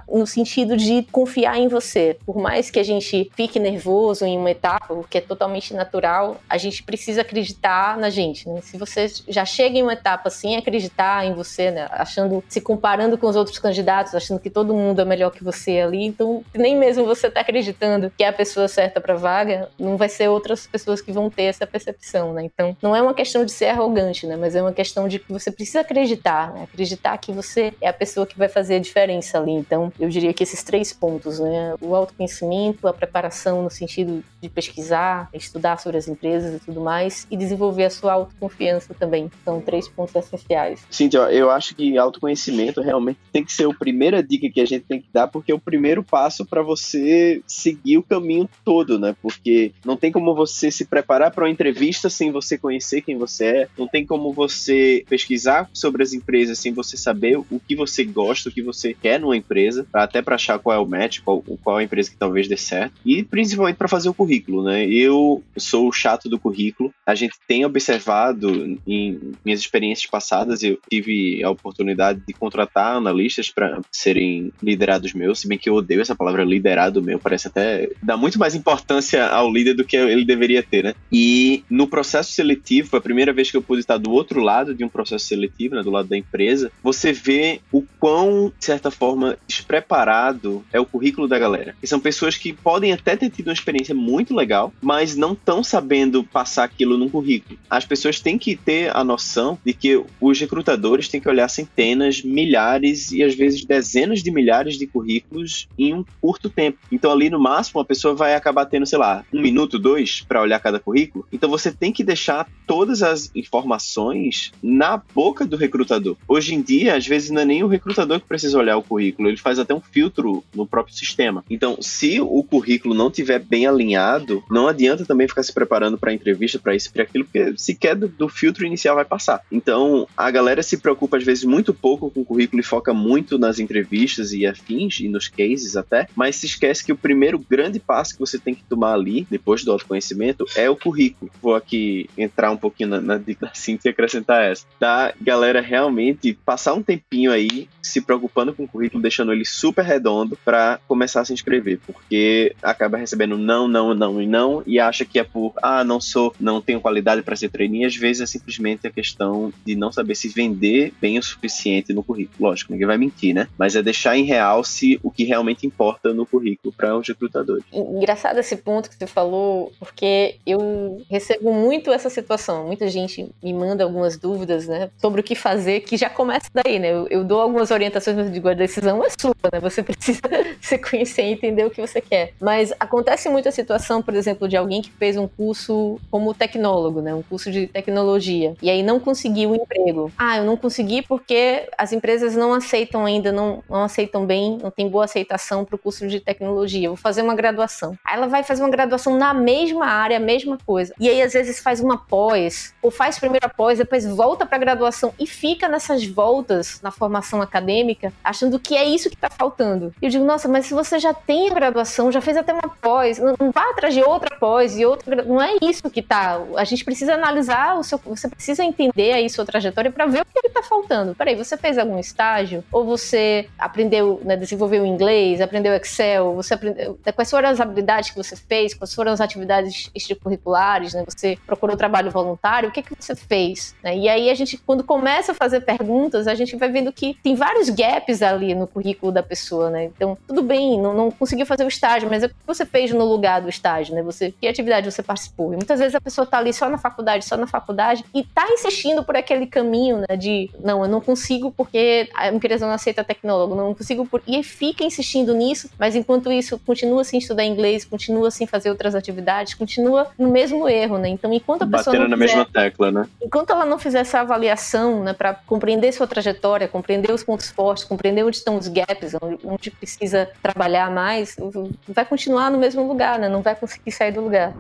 no sentido de confiar em você. Por mais que a gente fique nervoso em uma etapa, o que é totalmente natural, a gente precisa acreditar na gente, né? Se você já chega em uma etapa sem acreditar em você, né? Achando, se comparando com os outros candidatos, achando que todo mundo é melhor que você ali, então nem mesmo você tá acreditando que é a pessoa certa para vaga, não vai ser outras pessoas que vão ter essa percepção, né? Então, não é uma questão de ser arrogante, né? Mas é uma questão de que você precisa acreditar, né? Acreditar que você é a pessoa que vai fazer a diferença ali. Então, eu diria que esses três pontos, né? O autoconhecimento, a preparação no sentido de pesquisar, estudar sobre as empresas e tudo mais, e desenvolver a sua autoconfiança também. São três pontos essenciais. Sim, eu acho que autoconhecimento realmente tem que ser a primeira dica que a gente tem que dar, porque é o primeiro passo para você seguir o caminho todo, né? Porque não tem como você se preparar para uma entrevista sem você conhecer quem você é, não tem como você pesquisar sobre as empresas sem você saber o que você gosta, o que você quer numa empresa, até para achar qual é o match, qual, qual é a empresa que talvez dê certo, e principalmente para fazer o currículo, né? Eu sou o chato do currículo. A gente tem observado em minhas experiências passadas, eu tive a oportunidade de contratar analistas para serem liderados meus, se bem que eu odeio essa palavra liderado meu, parece até dá muito mais importância ao líder do que ele deveria ter, né? E no processo seletivo, foi a primeira vez que eu pude estar do outro lado de um processo seletivo, né, do lado da empresa, você vê o quão, de certa forma, despreparado é o currículo da galera. Que são pessoas que podem até ter tido uma experiência muito legal, mas não estão sabendo passar aquilo num currículo. As pessoas têm que ter a noção de que os recrutadores têm que olhar centenas, milhares e às vezes dezenas de milhares de currículos em um curto tempo. Então, ali no máximo, a pessoa vai acabar tendo, sei lá, um minuto, dois para olhar cada currículo. Então, você tem que deixar todas as informações na boca do recrutador. Hoje em dia, às vezes, não é nem o recrutador que precisa olhar o currículo, ele faz até um filtro no próprio sistema. Então, se o currículo não tiver bem alinhado, não adianta também ficar se preparando para entrevista, para isso, para aquilo, porque sequer do, do filtro inicial vai passar. Então, a galera se preocupa às vezes muito pouco com o currículo e foca muito nas entrevistas e afins e nos cases até, mas se esquece que o primeiro grande passo que você tem que tomar ali, depois do autoconhecimento, é o currículo. Vou aqui entrar um pouquinho na, na dica Cintia e acrescentar essa. Da galera realmente passar um tempinho aí se preocupando com o currículo, deixando ele super redondo para começar a se inscrever, porque acaba recebendo não, não, não e não e acha que é por, ah, não sou, não tenho qualidade para ser trainee, às vezes é simplesmente a questão de não saber se vender bem o suficiente no currículo. Lógico, ninguém vai mentir, né? Mas é deixar em realce o que realmente importa no currículo para os recrutadores. Engraçado esse ponto que você falou, porque eu recebo muito essa situação. Muita gente me manda algumas dúvidas, né, sobre o que fazer, que já começa daí, né? Eu, eu dou algumas orientações, mas digo, a decisão é sua, né? Você precisa se conhecer e entender o que você quer. Mas acontece muito a situação, por exemplo, de alguém que fez um curso como tecnólogo, né? Um curso de tecnologia. E aí não conseguiu um emprego. Ah, eu não consegui porque as empresas não aceitam ainda, não, não aceitam bem, não tem boa aceitação para o curso de tecnologia. Eu vou fazer uma graduação. Aí ela vai fazer uma graduação na mesma área, a mesma coisa. E aí às vezes faz uma pós, ou faz primeiro a pós, depois volta para a graduação e fica nessas voltas na formação acadêmica, achando que é isso que está faltando. E eu digo, nossa, mas se você já tem a graduação, já fez até uma pós, não, não vá atrás de outra pós e outra. Não é isso que tá. A gente precisa analisar o seu. Você precisa entender aí sua trajetória para ver o que está faltando. Peraí, você fez algum estágio? Ou você aprendeu, né, desenvolveu inglês, aprendeu Excel? Você aprendeu. Né, quais foram as habilidades que você fez? Quais foram as atividades extracurriculares? Né? Você procurou trabalho voluntário? O que, que você fez? Né? E aí a gente, quando começa a fazer perguntas, a gente vai vendo que tem vários gaps ali no currículo da pessoa, né? Então, tudo bem, não, não conseguiu fazer o estágio, mas o que você fez no lugar do estágio, né? Você, que atividade você participou? E muitas vezes a pessoa tá ali só na faculdade, só na faculdade, e tá insistindo por aquele caminho, né? De, não, eu não consigo porque a empresa não aceita tecnólogo, não consigo por... E fica insistindo nisso, mas enquanto isso, continua sem estudar inglês, continua sem fazer outras atividades, continua no mesmo erro, né? Então, enquanto a pessoa Batendo na fizer... mesma tecla, né? Enquanto ela não fizer essa avaliação, né, para compreender sua trajetória, compreender os pontos fortes, compreender onde estão os gaps, onde precisa trabalhar mais, vai continuar no mesmo lugar, né? Não vai conseguir sair do lugar.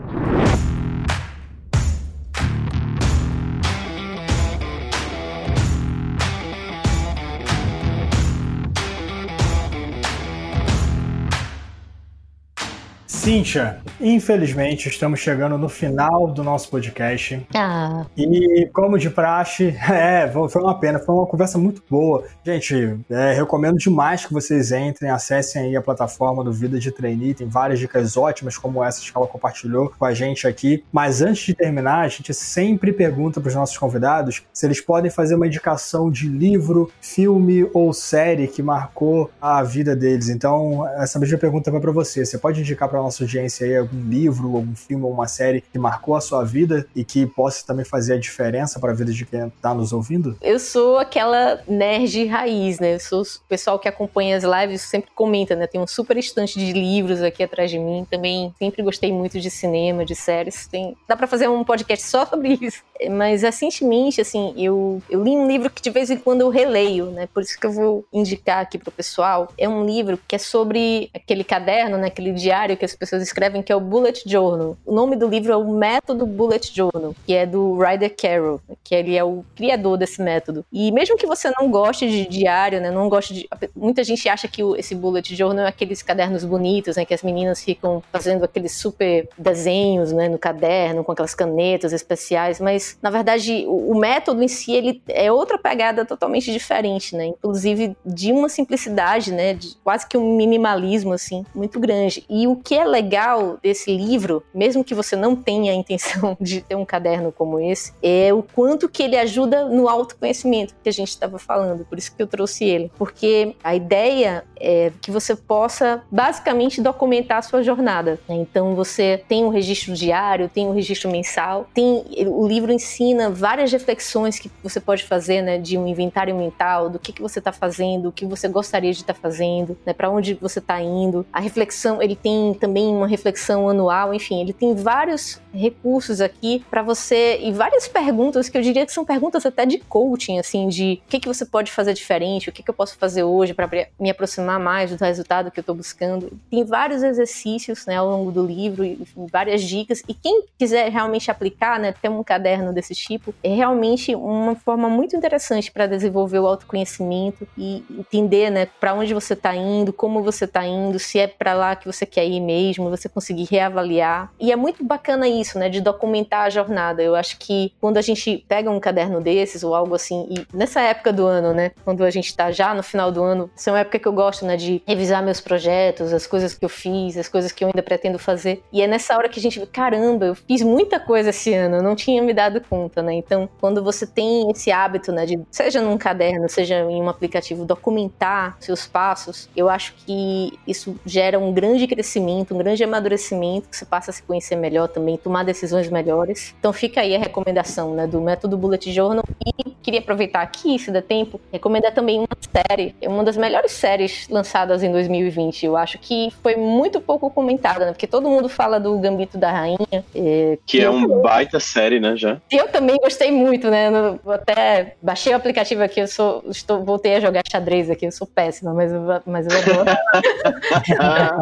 Cíntia, infelizmente estamos chegando no final do nosso podcast. Ah. E como de praxe, é, foi uma pena, foi uma conversa muito boa. Gente, é, recomendo demais que vocês entrem, acessem aí a plataforma do Vida de Trainee, tem várias dicas ótimas como essas que ela compartilhou com a gente aqui. Mas antes de terminar, a gente sempre pergunta para os nossos convidados se eles podem fazer uma indicação de livro, filme ou série que marcou a vida deles. Então, essa mesma pergunta vai para você. Você pode indicar para nossa audiência aí algum livro, algum filme ou uma série que marcou a sua vida e que possa também fazer a diferença para a vida de quem está nos ouvindo? Eu sou aquela nerd raiz, né? Eu sou o pessoal que acompanha as lives sempre comenta, né? Tem um super estante de livros aqui atrás de mim. Também sempre gostei muito de cinema, de séries. Tem... Dá para fazer um podcast só sobre isso. Mas recentemente, assim, eu, eu li um livro que de vez em quando eu releio, né? Por isso que eu vou indicar aqui pro pessoal. É um livro que é sobre aquele caderno, né? Aquele diário que as pessoas pessoas escrevem, que é o Bullet Journal. O nome do livro é o Método Bullet Journal, que é do Ryder Carroll, que ele é o criador desse método. E mesmo que você não goste de diário, né, não goste de... Muita gente acha que esse Bullet Journal é aqueles cadernos bonitos, né, que as meninas ficam fazendo aqueles super desenhos, né, no caderno, com aquelas canetas especiais, mas, na verdade, o, método em si, ele é outra pegada totalmente diferente, né, inclusive de uma simplicidade, né, de quase que um minimalismo, assim, muito grande. E o que é legal desse livro, mesmo que você não tenha a intenção de ter um caderno como esse, é o quanto que ele ajuda no autoconhecimento que a gente estava falando. Por isso que eu trouxe ele. Porque a ideia é que você possa basicamente documentar a sua jornada. Né? Então você tem um registro diário, tem um registro mensal, tem o livro ensina várias reflexões que você pode fazer, né, de um inventário mental, do que, que você está fazendo, o que você gostaria de estar tá fazendo, né, para onde você está indo. A reflexão, ele tem também uma reflexão anual, enfim, ele tem vários recursos aqui para você e várias perguntas que eu diria que são perguntas até de coaching, assim, de o que, que você pode fazer diferente, o que, que eu posso fazer hoje para me aproximar mais do resultado que eu estou buscando. Tem vários exercícios né, ao longo do livro, enfim, várias dicas, e quem quiser realmente aplicar, né, ter um caderno desse tipo, é realmente uma forma muito interessante para desenvolver o autoconhecimento e entender né, para onde você está indo, como você está indo, se é para lá que você quer ir mesmo, você conseguir reavaliar. E é muito bacana isso né, de documentar a jornada. Eu acho que quando a gente pega um caderno desses ou algo assim, e nessa época do ano, né, quando a gente tá já no final do ano, essa é uma época que eu gosto, né, de revisar meus projetos, as coisas que eu fiz, as coisas que eu ainda pretendo fazer. E é nessa hora que a gente vê, caramba, eu fiz muita coisa esse ano, eu não tinha me dado conta, né? Então, quando você tem esse hábito, né, de seja num caderno, seja em um aplicativo, documentar seus passos, eu acho que isso gera um grande crescimento, um grande amadurecimento, que você passa a se conhecer melhor também, tomar decisões melhores. Então fica aí a recomendação né, do método Bullet Journal. E queria aproveitar aqui, se der tempo, recomendar também uma série, uma das melhores séries lançadas em 2020. Eu acho que foi muito pouco comentada, né? Porque todo mundo fala do Gambito da Rainha. É, que, que é um baita série, né, já? Eu também gostei muito, né? Eu até baixei o aplicativo aqui, eu sou, estou, voltei a jogar xadrez aqui, eu sou péssima, mas eu, mas eu adoro.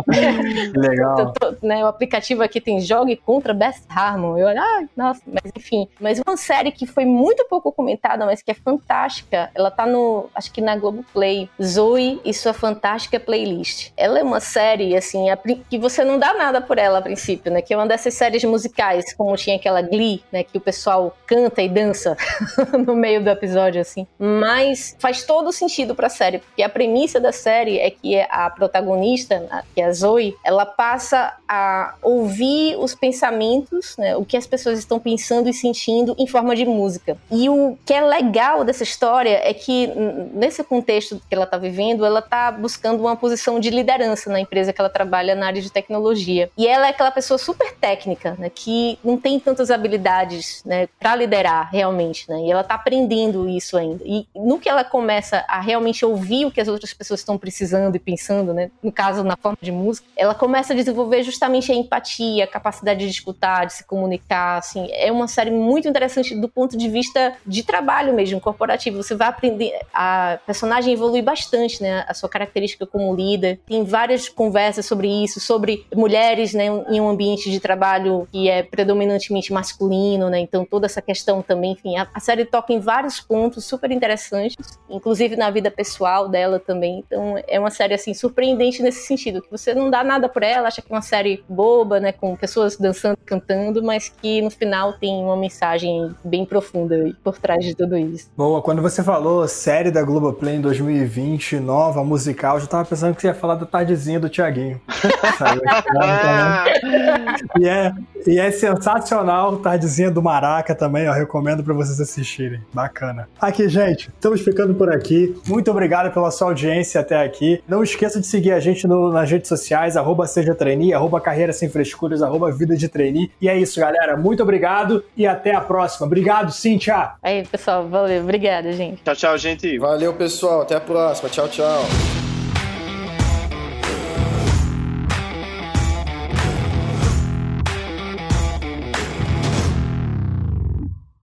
Legal. Tô, né, o aplicativo aqui tem Jogue contra Best Harmon. Eu olho, ah, nossa, mas enfim. Mas uma série que foi muito pouco comentada, mas que é fantástica. Ela tá no, acho que na Globoplay. Zoe e sua fantástica playlist. Ela é uma série, assim, que você não dá nada por ela a princípio, né? Que é uma dessas séries musicais, como tinha aquela Glee, né? Que o pessoal canta e dança no meio do episódio, assim. Mas faz todo sentido pra série, porque a premissa da série é que a protagonista, que é a Zoe, ela passa a ouvir os pensamentos né, o que as pessoas estão pensando e sentindo em forma de música. E o que é legal dessa história é que, nesse contexto que ela está vivendo, ela está buscando uma posição de liderança na empresa que ela trabalha na área de tecnologia. E ela é aquela pessoa super técnica, né, que não tem tantas habilidades né, para liderar realmente. Né, e ela está aprendendo isso ainda. E no que ela começa a realmente ouvir o que as outras pessoas estão precisando e pensando, né, no caso, na forma de música, ela começa a desenvolver justamente a empatia, a capacidade de escutar, de se comunicar, assim, é uma série muito interessante do ponto de vista de trabalho mesmo, corporativo. Você vai aprender, a personagem evolui bastante, né, a sua característica como líder. Tem várias conversas sobre isso, sobre mulheres, né, em um ambiente de trabalho que é predominantemente masculino, né, então toda essa questão também, enfim, a, a série toca em vários pontos super interessantes, inclusive na vida pessoal dela também. Então é uma série assim surpreendente nesse sentido, que você não dá nada por ela, acha que é uma série boba, né, com pessoas dançando, cantando mas que no final tem uma mensagem bem profunda por trás de tudo isso. Boa, quando você falou série da Globoplay em 2020, nova, musical, eu já tava pensando que você ia falar da tardezinha do Tiaguinho. e, é, e é sensacional, tardezinha do Maraca também, eu recomendo para vocês assistirem. Bacana. Aqui, gente, estamos ficando por aqui. Muito obrigado pela sua audiência até aqui. Não esqueça de seguir a gente no, nas redes sociais, arroba seja trainee, arroba carreira sem frescuras, arroba vida de trainee. E é isso, galera. Muito obrigado e até a próxima. Obrigado, Cíntia. Aí, pessoal. Valeu. Obrigada, gente. Tchau, tchau, gente. Valeu, pessoal. Até a próxima. Tchau, tchau.